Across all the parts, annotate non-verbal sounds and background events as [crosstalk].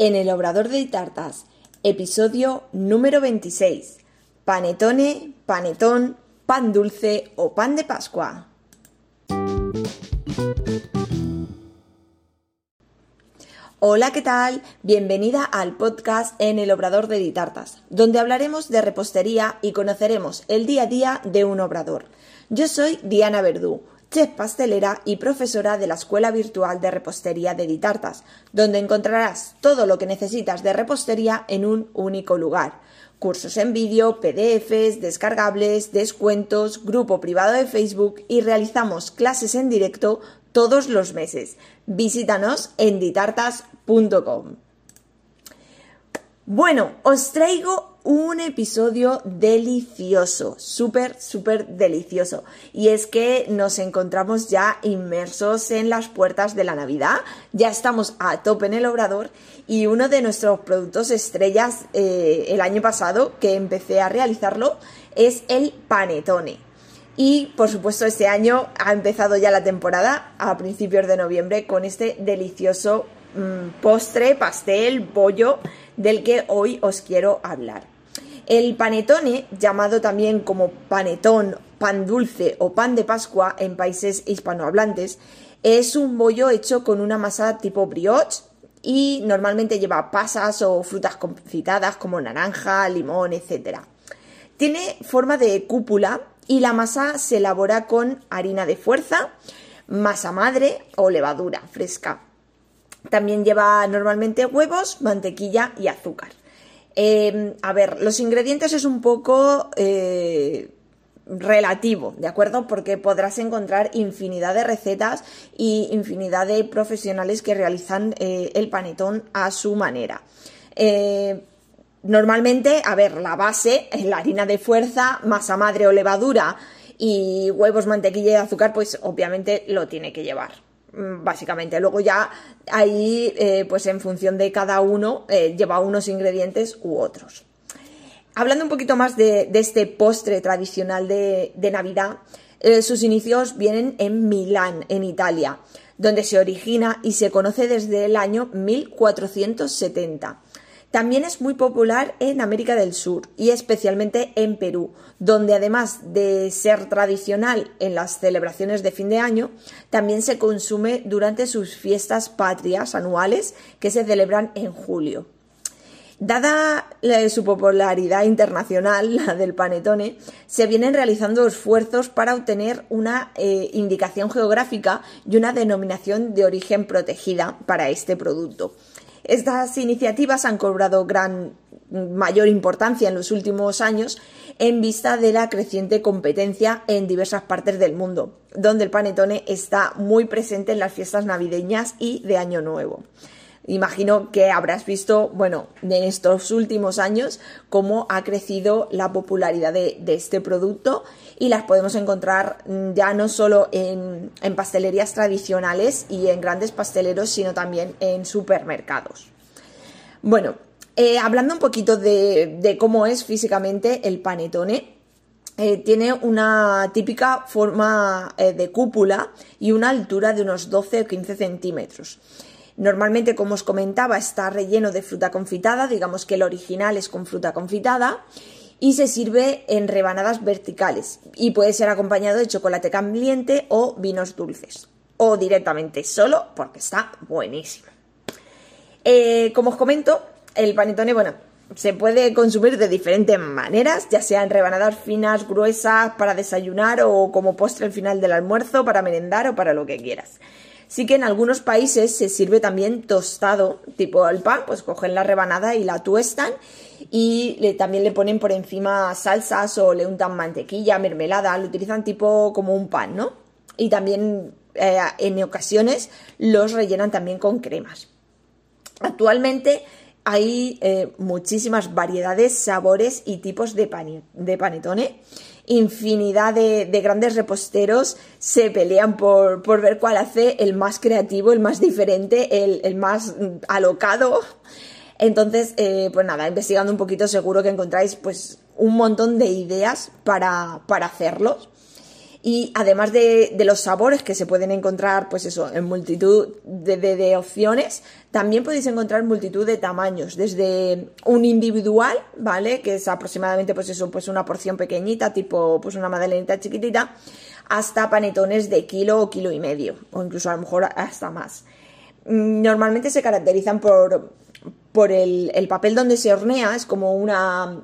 en el Obrador de Tartas, episodio número 26. Panetone, panetón, pan dulce o pan de Pascua. Hola, ¿qué tal? Bienvenida al podcast en el Obrador de Ditartas, donde hablaremos de repostería y conoceremos el día a día de un obrador. Yo soy Diana Verdú, chef pastelera y profesora de la Escuela Virtual de Repostería de Ditartas, donde encontrarás todo lo que necesitas de repostería en un único lugar. Cursos en vídeo, PDFs, descargables, descuentos, grupo privado de Facebook y realizamos clases en directo todos los meses. Visítanos en ditartas.com. Bueno, os traigo un episodio delicioso, súper, súper delicioso. Y es que nos encontramos ya inmersos en las puertas de la Navidad, ya estamos a tope en el obrador y uno de nuestros productos estrellas eh, el año pasado que empecé a realizarlo es el panetone. Y por supuesto este año ha empezado ya la temporada a principios de noviembre con este delicioso mm, postre, pastel, bollo del que hoy os quiero hablar. El panetone, llamado también como panetón, pan dulce o pan de Pascua en países hispanohablantes, es un bollo hecho con una masa tipo brioche y normalmente lleva pasas o frutas confitadas como naranja, limón, etc. Tiene forma de cúpula y la masa se elabora con harina de fuerza, masa madre o levadura fresca. También lleva normalmente huevos, mantequilla y azúcar. Em, a ver, los ingredientes es un poco eh, relativo, ¿de acuerdo? Porque podrás encontrar infinidad de recetas y infinidad de profesionales que realizan eh, el panetón a su manera. Eh, normalmente, a ver, la base es la harina de fuerza, masa madre o levadura y huevos, mantequilla y azúcar, pues obviamente lo tiene que llevar. Mm, básicamente. Luego ya ahí, eh, pues en función de cada uno, eh, lleva unos ingredientes u otros. Hablando un poquito más de, este postre tradicional de, Navidad, eh, sus inicios vienen en Milán, en Italia, donde se origina y se conoce desde el año 1470. También es muy popular en América del Sur y especialmente en Perú, donde además de ser tradicional en las celebraciones de fin de año, también se consume durante sus fiestas patrias anuales que se celebran en julio. Dada su popularidad internacional, [laughs] la del panetone, se vienen realizando esfuerzos para obtener una eh, indicación geográfica y una denominación de origen protegida para este producto. Estas iniciativas han cobrado gran mayor importancia en los últimos años en vista de la creciente competencia en diversas partes del mundo, donde el panetone está muy presente en las fiestas navideñas y de Año Nuevo. Imagino que habrás visto, bueno, en estos últimos años cómo ha crecido la popularidad de, este producto y las podemos encontrar mm, ya no solo en, pastelerías tradicionales y en grandes pasteleros, sino también en supermercados. Bueno, eh, hablando un poquito de, cómo es físicamente el panetone, eh, tiene una típica forma eh, de cúpula y una altura de unos 12 o 15 centímetros. Normalmente, como os comentaba, está relleno de fruta confitada, digamos que el original es con fruta confitada y se sirve en rebanadas verticales y puede ser acompañado de chocolate caliente o vinos dulces o directamente solo porque está buenísimo. Eh, como os comento, el panetone, bueno, se puede consumir de diferentes maneras, ya sea en rebanadas finas, gruesas, para desayunar o como postre al final del almuerzo, para merendar o para lo que quieras. Sí que en algunos países se sirve también tostado, tipo el pan, pues cogen la rebanada y la tuestan y también le ponen por encima salsas o le untan mantequilla, mermelada, lo utilizan tipo como un pan, ¿no? Y también eh, en ocasiones los rellenan también con cremas. Actualmente hay eh, muchísimas variedades, sabores y tipos de, de panetone infinidad de, grandes reposteros se pelean por, ver cuál hace el más creativo, el más diferente, el, más alocado. Entonces, eh, pues nada, investigando un poquito seguro que encontráis pues un montón de ideas para, hacerlos. Y además de, los sabores que se pueden encontrar, pues eso, en multitud de, opciones, también podéis encontrar multitud de tamaños, desde un individual, ¿vale? Que es aproximadamente, pues eso, pues una porción pequeñita, tipo, pues una magdalenita chiquitita, hasta panetones de kilo o kilo y medio, o incluso a lo mejor hasta más. Mm, normalmente se caracterizan por, por el, papel donde se hornea, es como una,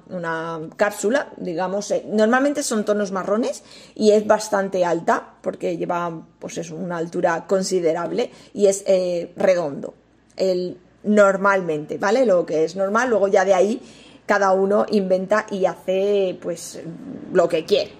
cápsula, digamos, eh, normalmente son tonos marrones y es bastante alta porque lleva pues eso, una altura considerable y es eh, redondo, el, normalmente, ¿vale? Lo que es normal, luego ya de ahí cada uno inventa y hace pues lo que quiere.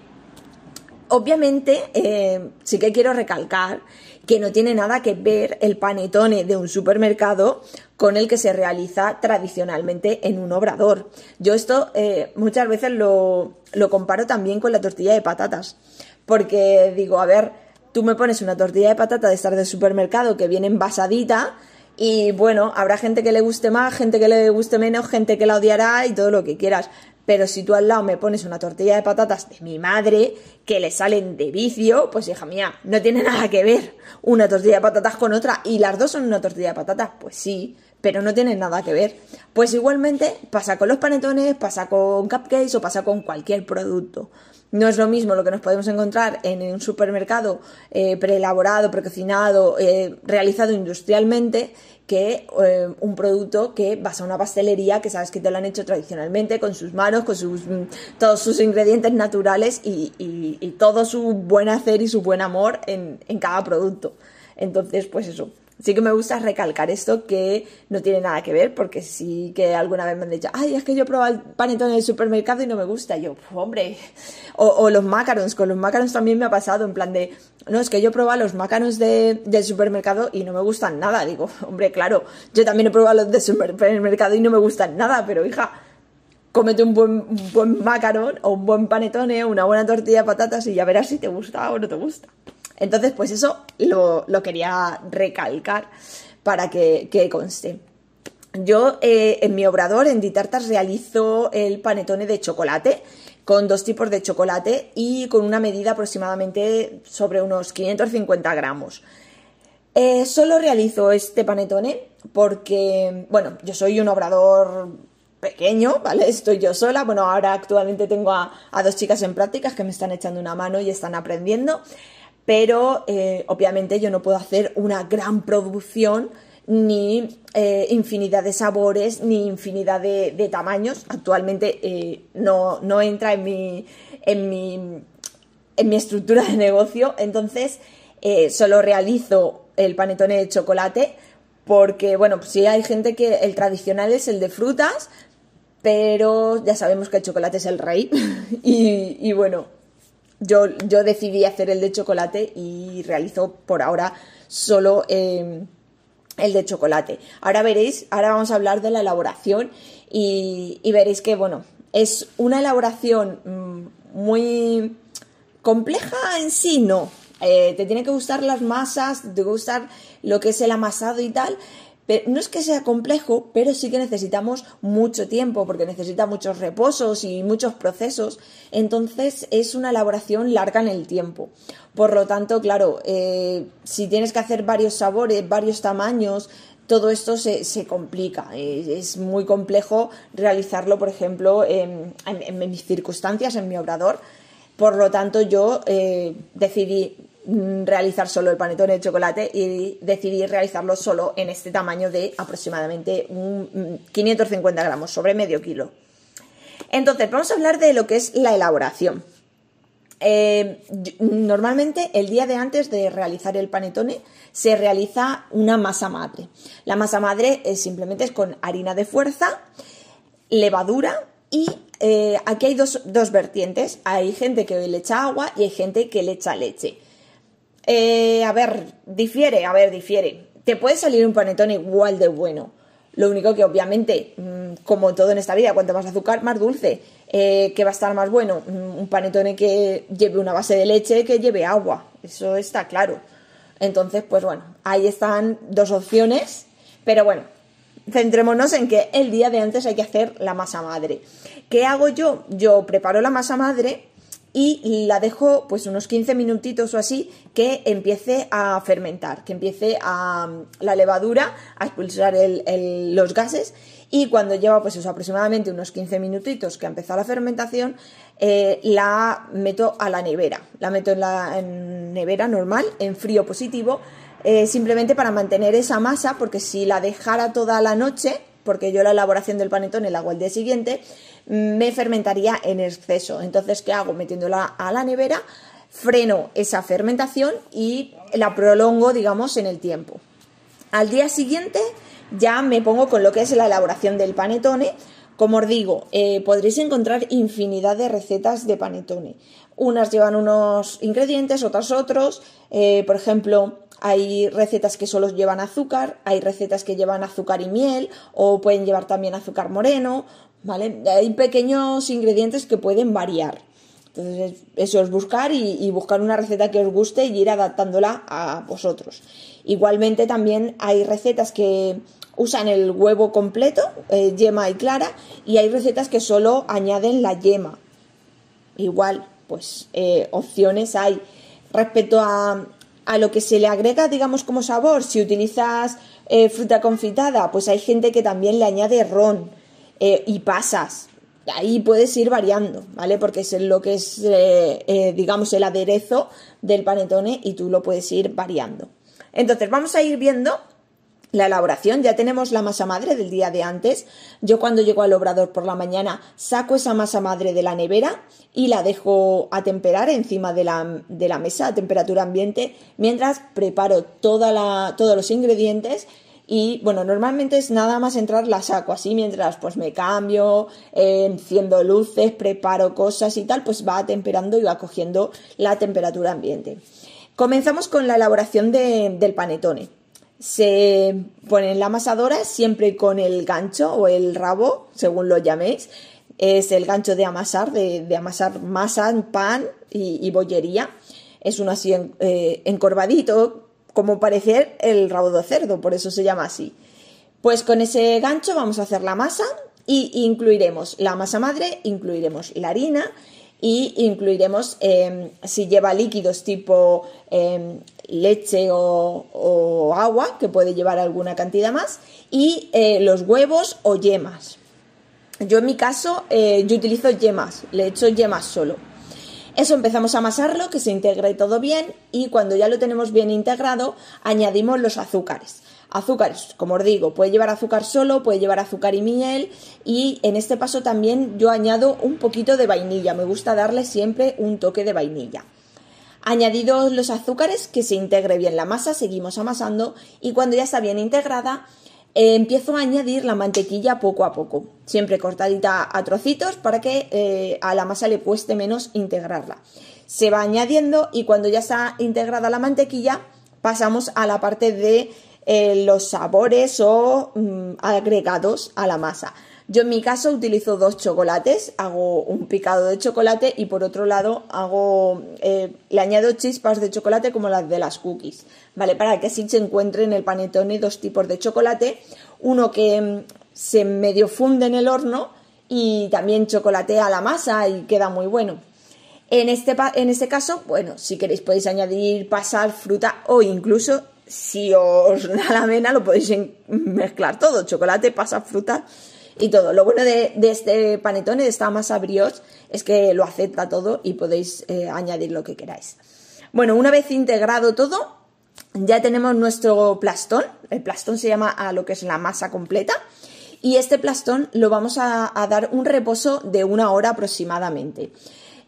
Obviamente, eh, sí que quiero recalcar que no tiene nada que ver el panetone de un supermercado con el que se realiza tradicionalmente en un obrador. Yo esto eh, muchas veces lo, lo comparo también con la tortilla de patatas, porque digo, a ver, tú me pones una tortilla de patata de estar del supermercado que viene envasadita y bueno, habrá gente que le guste más, gente que le guste menos, gente que la odiará y todo lo que quieras. Pero si tú al lado me pones una tortilla de patatas de mi madre, que le salen de vicio, pues hija mía, no tiene nada que ver una tortilla de patatas con otra. Y las dos son una tortilla de patatas, pues sí, pero no tienen nada que ver. Pues igualmente pasa con los panetones, pasa con cupcakes o pasa con cualquier producto. No es lo mismo lo que nos podemos encontrar en un supermercado eh, preelaborado, precocinado, eh, realizado industrialmente, que eh, un producto que vas a una pastelería que sabes que te lo han hecho tradicionalmente, con sus manos, con sus, mm, todos sus ingredientes naturales y, todo su buen hacer y su buen amor en, en cada producto. Entonces, pues eso, Sí que me gusta recalcar esto que no tiene nada que ver, porque sí que alguna vez me han dicho, ay, es que yo he probado el panetón en el supermercado y no me gusta. Y yo, hombre, o, los macarons, con los macarons también me ha pasado, en plan de, no, es que yo he probado los macarons del supermercado y no me gustan nada. Digo, [laughs] hombre, claro, yo también he probado los del supermercado y no me gustan nada, pero hija, cómete un buen, buen macaron o un buen panetone, una buena tortilla de patatas y ya verás si te gusta o no te gusta. Entonces, pues eso lo, quería recalcar para que, conste. Yo eh, en mi obrador, en Ditartas, realizo el panetone de chocolate con dos tipos de chocolate y con una medida aproximadamente sobre unos 550 gramos. Eh, solo realizo este panetone porque, bueno, yo soy un obrador pequeño, ¿vale? [laughs] Estoy yo sola. Bueno, ahora actualmente tengo a dos chicas en prácticas que me están echando una mano y están aprendiendo pero eh, obviamente yo no puedo hacer una gran producción ni eh, infinidad de sabores, ni infinidad de, tamaños. Actualmente eh, no, entra en mi, en, mi, en mi estructura de negocio, entonces solo realizo el panetone de chocolate porque, bueno, pues sí hay gente que el tradicional es el de frutas, pero ya sabemos que el chocolate es el rey [laughs] y bueno, yo, yo decidí hacer el de chocolate y realizo por ahora solo em, el de chocolate. Ahora veréis, ahora vamos a hablar de la elaboración y, veréis que, bueno, es una elaboración mm, muy compleja en sí, no. Eh, te tiene que gustar las masas, te gustar lo que es el amasado y tal, no es que sea complejo, pero sí que necesitamos mucho tiempo porque necesita muchos reposos y muchos procesos. Entonces es una elaboración larga en el tiempo. Por lo tanto, claro, eh, si tienes que hacer varios sabores, varios tamaños, todo esto se, complica. Es, muy complejo realizarlo, por ejemplo, en, mis circunstancias, en mi obrador. Por lo tanto, yo eh, decidí realizar solo el panetone de chocolate y decidí realizarlo solo en este tamaño de aproximadamente 550 mm, gramos, sobre medio kilo. Entonces, vamos a hablar de lo que es la elaboración. Eh, normalmente el día de antes de realizar el panetone se realiza una masa madre. La masa madre es, simplemente es con harina de fuerza, levadura y eh, aquí hay dos, dos vertientes. Hay gente que le echa agua y hay gente que le echa leche. Eh, a ver, difiere, a ver, difiere. Te puede salir un panetón igual de bueno. Lo único que obviamente, mm, como todo en esta vida, cuanto más azúcar, más dulce. Eh, que va a estar más bueno? Mm, un panetone que lleve una base de leche que lleve agua. Eso está claro. Entonces, pues bueno, ahí están dos opciones. Pero bueno, centrémonos en que el día de antes hay que hacer la masa madre. ¿Qué hago yo? Yo preparo la masa madre y la dejo pues unos 15 minutitos o así que empiece a fermentar, que empiece a la levadura a expulsar los gases y cuando lleva pues eso aproximadamente unos 15 minutitos que ha empezado la fermentación eh, la meto a la nevera, la meto en la nevera normal en frío positivo eh, simplemente para mantener esa masa porque si la dejara toda la noche porque yo la elaboración del panetone la hago al día siguiente, me fermentaría en exceso. Entonces, ¿qué hago? Metiéndola a la nevera, freno esa fermentación y la prolongo, digamos, en el tiempo. Al día siguiente ya me pongo con lo que es la elaboración del panetone. Como os digo, eh, podréis encontrar infinidad de recetas de panetone. Unas llevan unos ingredientes, otras otros. Eh, por ejemplo, hay recetas que solo llevan azúcar, hay recetas que llevan azúcar y miel, o pueden llevar también azúcar moreno, ¿vale? Hay pequeños ingredientes que pueden variar. Entonces, eso es buscar y, buscar una receta que os guste y ir adaptándola a vosotros. Igualmente también hay recetas que usan el huevo completo, eh, yema y clara, y hay recetas que solo añaden la yema. Igual, pues eh, opciones hay. Respecto a, a lo que se le agrega, digamos, como sabor, si utilizas eh, fruta confitada, pues hay gente que también le añade ron eh, y pasas. Ahí puedes ir variando, ¿vale? Porque es lo que es, eh, digamos, el aderezo del panetone y tú lo puedes ir variando. Entonces, vamos a ir viendo la elaboración, ya tenemos la masa madre del día de antes. Yo cuando llego al obrador por la mañana saco esa masa madre de la nevera y la dejo a temperar encima de la, de la mesa a temperatura ambiente mientras preparo toda la, todos los ingredientes y bueno, normalmente es nada más entrar la saco así mientras pues me cambio, eh, enciendo luces, preparo cosas y tal, pues va temperando y va cogiendo la temperatura ambiente. Comenzamos con la elaboración del panetone se pone en la amasadora siempre con el gancho o el rabo, según lo llaméis. Es el gancho de amasar, de, amasar masa, pan y, bollería. Es uno así eh, encorvadito, como parecer el rabo de cerdo, por eso se llama así. Pues con ese gancho vamos a hacer la masa y incluiremos la masa madre, incluiremos la harina y incluiremos em, si lleva líquidos tipo em, leche o, agua, que puede llevar alguna cantidad más, y eh, los huevos o yemas. Yo en mi caso, eh, yo utilizo yemas, le echo yemas solo. Eso empezamos a amasarlo, que se integre todo bien y cuando ya lo tenemos bien integrado, añadimos los azúcares. Azúcares, como os digo, puede llevar azúcar solo, puede llevar azúcar y miel y en este paso también yo añado un poquito de vainilla, me gusta darle siempre un toque de vainilla. Añadidos los azúcares, que se integre bien la masa, seguimos amasando y cuando ya está bien integrada, eh, empiezo a añadir la mantequilla poco a poco, siempre cortadita a trocitos para que eh, a la masa le cueste menos integrarla. Se va añadiendo y cuando ya está integrada la mantequilla, pasamos a la parte de eh, los sabores o mm, agregados a la masa. Yo en mi caso utilizo dos chocolates, hago un picado de chocolate y por otro lado hago, eh, le añado chispas de chocolate como las de las cookies, ¿vale? Para que así se encuentre en el panetone dos tipos de chocolate, uno que mm, se medio funde en el horno y también chocolatea la masa y queda muy bueno. En este, en este caso, bueno, si queréis podéis añadir pasar, fruta o incluso si os da la [laughs] vena lo podéis mezclar todo, chocolate, pasas, fruta y todo. Lo bueno de, este panetone, de esta masa brioche, es que lo acepta todo y podéis eh, añadir lo que queráis. Bueno, una vez integrado todo, ya tenemos nuestro plastón. El plastón se llama a lo que es la masa completa. Y este plastón lo vamos a, dar un reposo de una hora aproximadamente.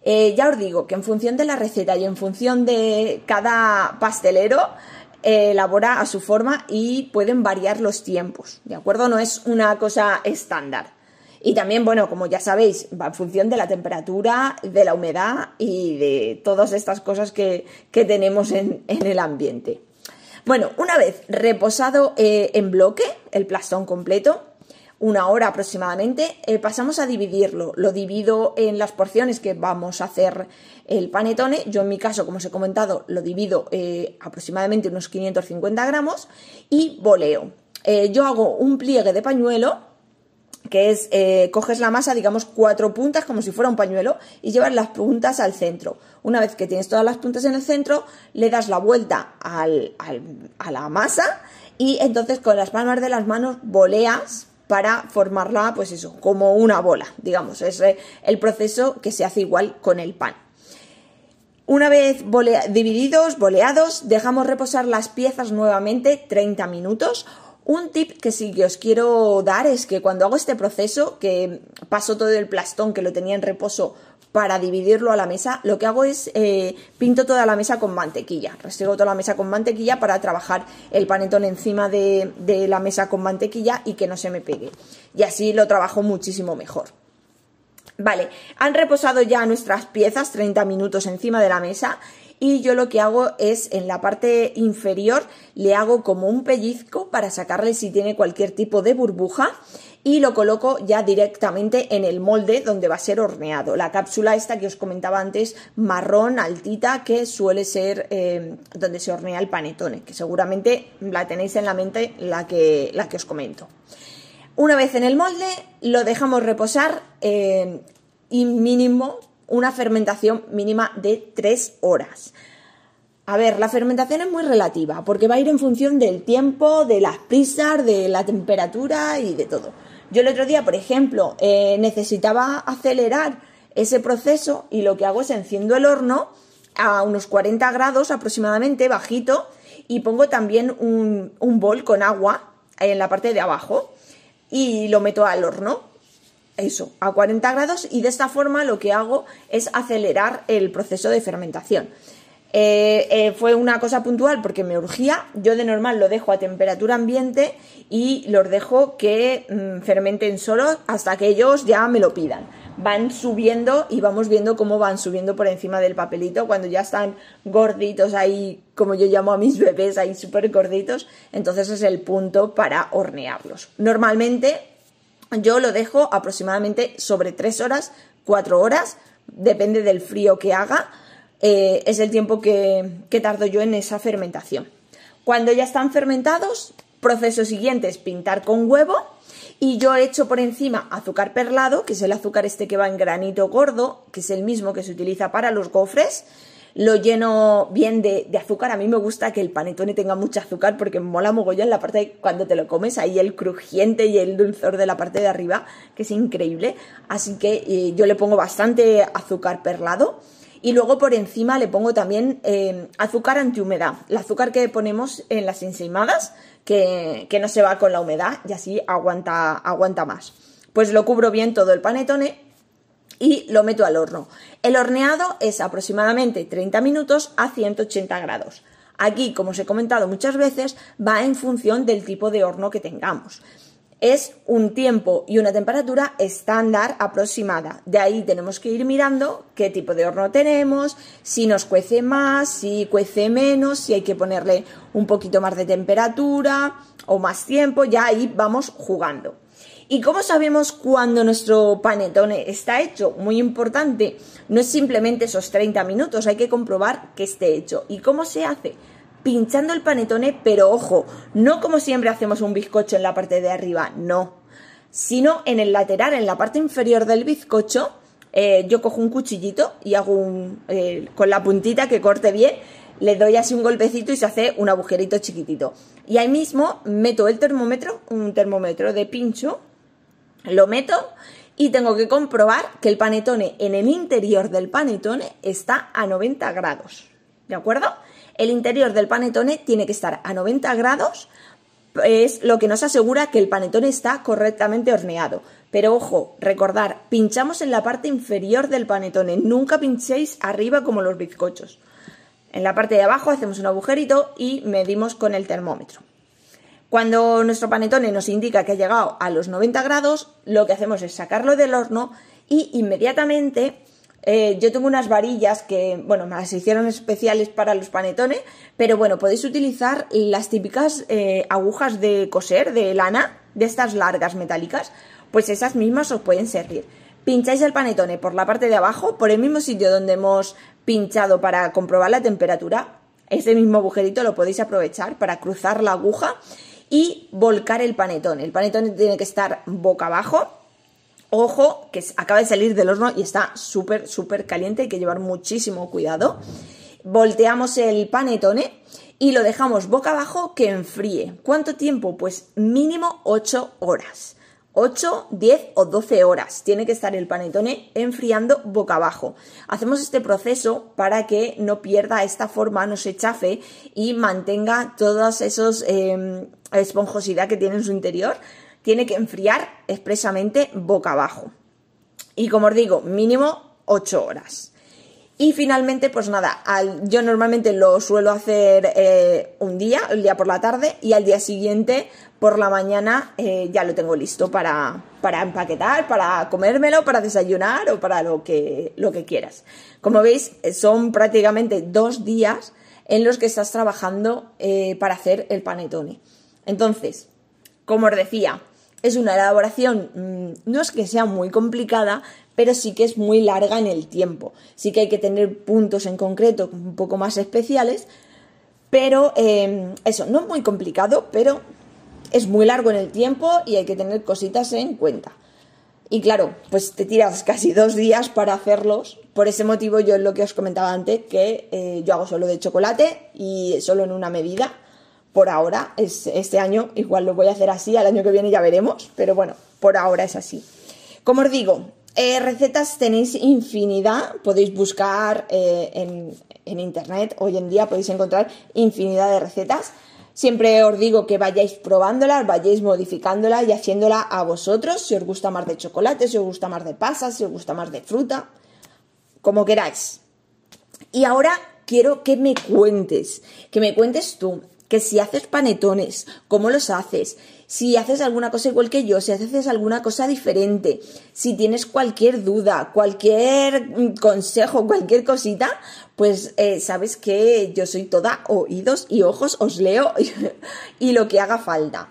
Eh, ya os digo que en función de la receta y en función de cada pastelero, elabora a su forma y pueden variar los tiempos, ¿de acuerdo? No es una cosa estándar. Y también, bueno, como ya sabéis, va en función de la temperatura, de la humedad y de todas estas cosas que, tenemos en, el ambiente. Bueno, una vez reposado eh, en bloque, el plastón completo, una hora aproximadamente, eh, pasamos a dividirlo. Lo divido en las porciones que vamos a hacer el panetone. Yo en mi caso, como os he comentado, lo divido eh, aproximadamente unos 550 gramos y boleo. Eh, yo hago un pliegue de pañuelo que es coges la masa, digamos, cuatro puntas como si fuera un pañuelo y llevas las puntas al centro. Una vez que tienes todas las puntas en el centro, le das la vuelta a la masa y entonces con las palmas de las manos boleas para formarla, pues eso, como una bola, digamos. Es eh, el proceso que se hace igual con el pan. Una vez divididos, boleados, dejamos reposar las piezas nuevamente 30 minutos un tip que sí que os quiero dar es que cuando hago este proceso, que paso todo el plastón que lo tenía en reposo para dividirlo a la mesa, lo que hago es eh, pinto toda la mesa con mantequilla. Restriego toda la mesa con mantequilla para trabajar el panetón encima de, de la mesa con mantequilla y que no se me pegue. Y así lo trabajo muchísimo mejor. Vale, han reposado ya nuestras piezas 30 minutos encima de la mesa y yo lo que hago es en la parte inferior le hago como un pellizco para sacarle si tiene cualquier tipo de burbuja y lo coloco ya directamente en el molde donde va a ser horneado. La cápsula esta que os comentaba antes, marrón, altita, que suele ser eh, donde se hornea el panetone, que seguramente la tenéis en la mente la que, la que os comento. Una vez en el molde, lo dejamos reposar eh, y mínimo una fermentación mínima de 3 horas. A ver, la fermentación es muy relativa porque va a ir en función del tiempo, de las prisas, de la temperatura y de todo. Yo el otro día, por ejemplo, eh, necesitaba acelerar ese proceso y lo que hago es enciendo el horno a unos 40 grados aproximadamente, bajito, y pongo también un, un bol con agua en la parte de abajo y lo meto al horno eso, a 40 grados y de esta forma lo que hago es acelerar el proceso de fermentación. Eh, eh, fue una cosa puntual porque me urgía. Yo de normal lo dejo a temperatura ambiente y los dejo que mm, fermenten solos hasta que ellos ya me lo pidan. Van subiendo y vamos viendo cómo van subiendo por encima del papelito cuando ya están gorditos ahí, como yo llamo a mis bebés, ahí súper gorditos. Entonces es el punto para hornearlos. Normalmente yo lo dejo aproximadamente sobre 3 horas, 4 horas, depende del frío que haga, eh, es el tiempo que, que tardo yo en esa fermentación. Cuando ya están fermentados, proceso siguiente es pintar con huevo y yo he hecho por encima azúcar perlado, que es el azúcar este que va en granito gordo, que es el mismo que se utiliza para los gofres lo lleno bien de, azúcar. A mí me gusta que el panetone tenga mucho azúcar porque mola mogollón la parte de cuando te lo comes, ahí el crujiente y el dulzor de la parte de arriba, que es increíble. Así que eh, yo le pongo bastante azúcar perlado. Y luego por encima le pongo también eh, azúcar antihumedad, el azúcar que ponemos en las ensaimadas, que, que, no se va con la humedad y así aguanta, aguanta más. Pues lo cubro bien todo el panetone y lo meto al horno. El horneado es aproximadamente 30 minutos a 180 grados. Aquí, como os he comentado muchas veces, va en función del tipo de horno que tengamos. Es un tiempo y una temperatura estándar aproximada. De ahí tenemos que ir mirando qué tipo de horno tenemos, si nos cuece más, si cuece menos, si hay que ponerle un poquito más de temperatura o más tiempo. Ya ahí vamos jugando. ¿Y cómo sabemos cuando nuestro panetone está hecho? Muy importante, no es simplemente esos 30 minutos, hay que comprobar que esté hecho. ¿Y cómo se hace? Pinchando el panetone, pero ojo, no como siempre hacemos un bizcocho en la parte de arriba, no, sino en el lateral, en la parte inferior del bizcocho, eh, yo cojo un cuchillito y hago un, eh, con la puntita que corte bien, le doy así un golpecito y se hace un agujerito chiquitito. Y ahí mismo meto el termómetro, un termómetro de pincho, lo meto y tengo que comprobar que el panetone en el interior del panetone está a 90 grados. ¿De acuerdo? El interior del panetone tiene que estar a 90 grados, es lo que nos asegura que el panetone está correctamente horneado. Pero ojo, recordar, pinchamos en la parte inferior del panetone, nunca pinchéis arriba como los bizcochos. En la parte de abajo hacemos un agujerito y medimos con el termómetro. Cuando nuestro panetone nos indica que ha llegado a los 90 grados, lo que hacemos es sacarlo del horno y inmediatamente eh, yo tengo unas varillas que, bueno, me las hicieron especiales para los panetones, pero bueno, podéis utilizar las típicas eh, agujas de coser, de lana, de estas largas metálicas, pues esas mismas os pueden servir. Pincháis el panetone por la parte de abajo, por el mismo sitio donde hemos pinchado para comprobar la temperatura, ese mismo agujerito lo podéis aprovechar para cruzar la aguja y volcar el panetón. El panetón tiene que estar boca abajo Ojo, que acaba de salir del horno y está súper, súper caliente, hay que llevar muchísimo cuidado. Volteamos el panetone y lo dejamos boca abajo que enfríe. ¿Cuánto tiempo? Pues mínimo 8 horas. 8, 10 o 12 horas. Tiene que estar el panetone enfriando boca abajo. Hacemos este proceso para que no pierda esta forma, no se chafe y mantenga todas esas eh, esponjosidad que tiene en su interior tiene que enfriar expresamente boca abajo. Y como os digo, mínimo 8 horas. Y finalmente, pues nada, yo normalmente lo suelo hacer eh, un día, el día por la tarde, y al día siguiente, por la mañana, eh, ya lo tengo listo para, para, empaquetar, para comérmelo, para desayunar o para lo que, lo que quieras. Como veis, son prácticamente dos días en los que estás trabajando eh, para hacer el panetone. Entonces, como os decía, es una elaboración, mm, no es que sea muy complicada, pero sí que es muy larga en el tiempo. Sí que hay que tener puntos en concreto un poco más especiales, pero em, eso, no es muy complicado, pero es muy largo en el tiempo y hay que tener cositas en cuenta. Y claro, pues te tiras [laughs] casi dos días para hacerlos. Por ese motivo yo es lo que os comentaba antes, que eh, yo hago solo de chocolate y solo en una medida por ahora, es, este año igual lo voy a hacer así, al año que viene ya veremos, pero bueno, por ahora es así. Como os digo, eh, recetas tenéis infinidad, podéis buscar eh, en, en internet, hoy en día podéis encontrar infinidad de recetas. Siempre os digo que vayáis probándolas, vayáis modificándolas y haciéndola a vosotros, si os gusta más de chocolate, si os gusta más de pasas, si os gusta más de fruta, como queráis. Y ahora quiero que me cuentes, que me cuentes tú, que si haces panetones, cómo los haces, si haces alguna cosa igual que yo, si haces alguna cosa diferente, si tienes cualquier duda, cualquier mm, consejo, cualquier cosita, pues eh, sabes que yo soy toda oídos y ojos, os leo [laughs] y, lo que haga falta.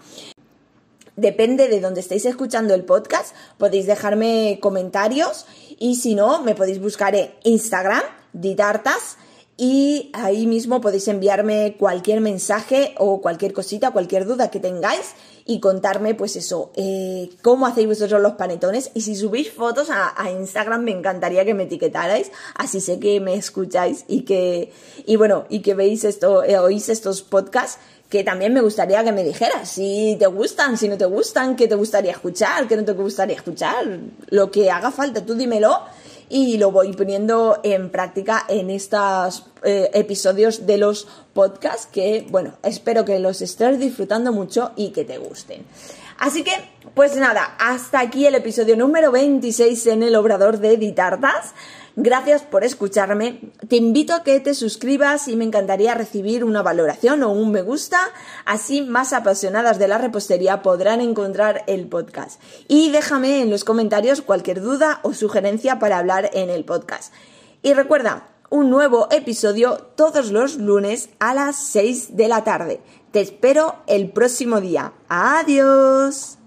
Depende de donde estéis escuchando el podcast, podéis dejarme comentarios y si no, me podéis buscar en Instagram, ditartas, y ahí mismo podéis enviarme cualquier mensaje o cualquier cosita, cualquier duda que tengáis y contarme pues eso, eh, cómo hacéis vosotros los panetones. Y si subís fotos a, Instagram me encantaría que me etiquetarais, así sé que me escucháis y que, y bueno, y que veis esto, eh, oís estos podcasts que también me gustaría que me dijeras si te gustan, si no te gustan, qué te gustaría escuchar, qué no te gustaría escuchar, lo que haga falta, tú dímelo y lo voy poniendo en práctica en estos eh, episodios de los podcasts que, bueno, espero que los estés disfrutando mucho y que te gusten. Así que, pues nada, hasta aquí el episodio número 26 en el Obrador de Editartas. Gracias por escucharme. Te invito a que te suscribas y me encantaría recibir una valoración o un me gusta. Así más apasionadas de la repostería podrán encontrar el podcast. Y déjame en los comentarios cualquier duda o sugerencia para hablar en el podcast. Y recuerda, un nuevo episodio todos los lunes a las 6 de la tarde. Te espero el próximo día. Adiós.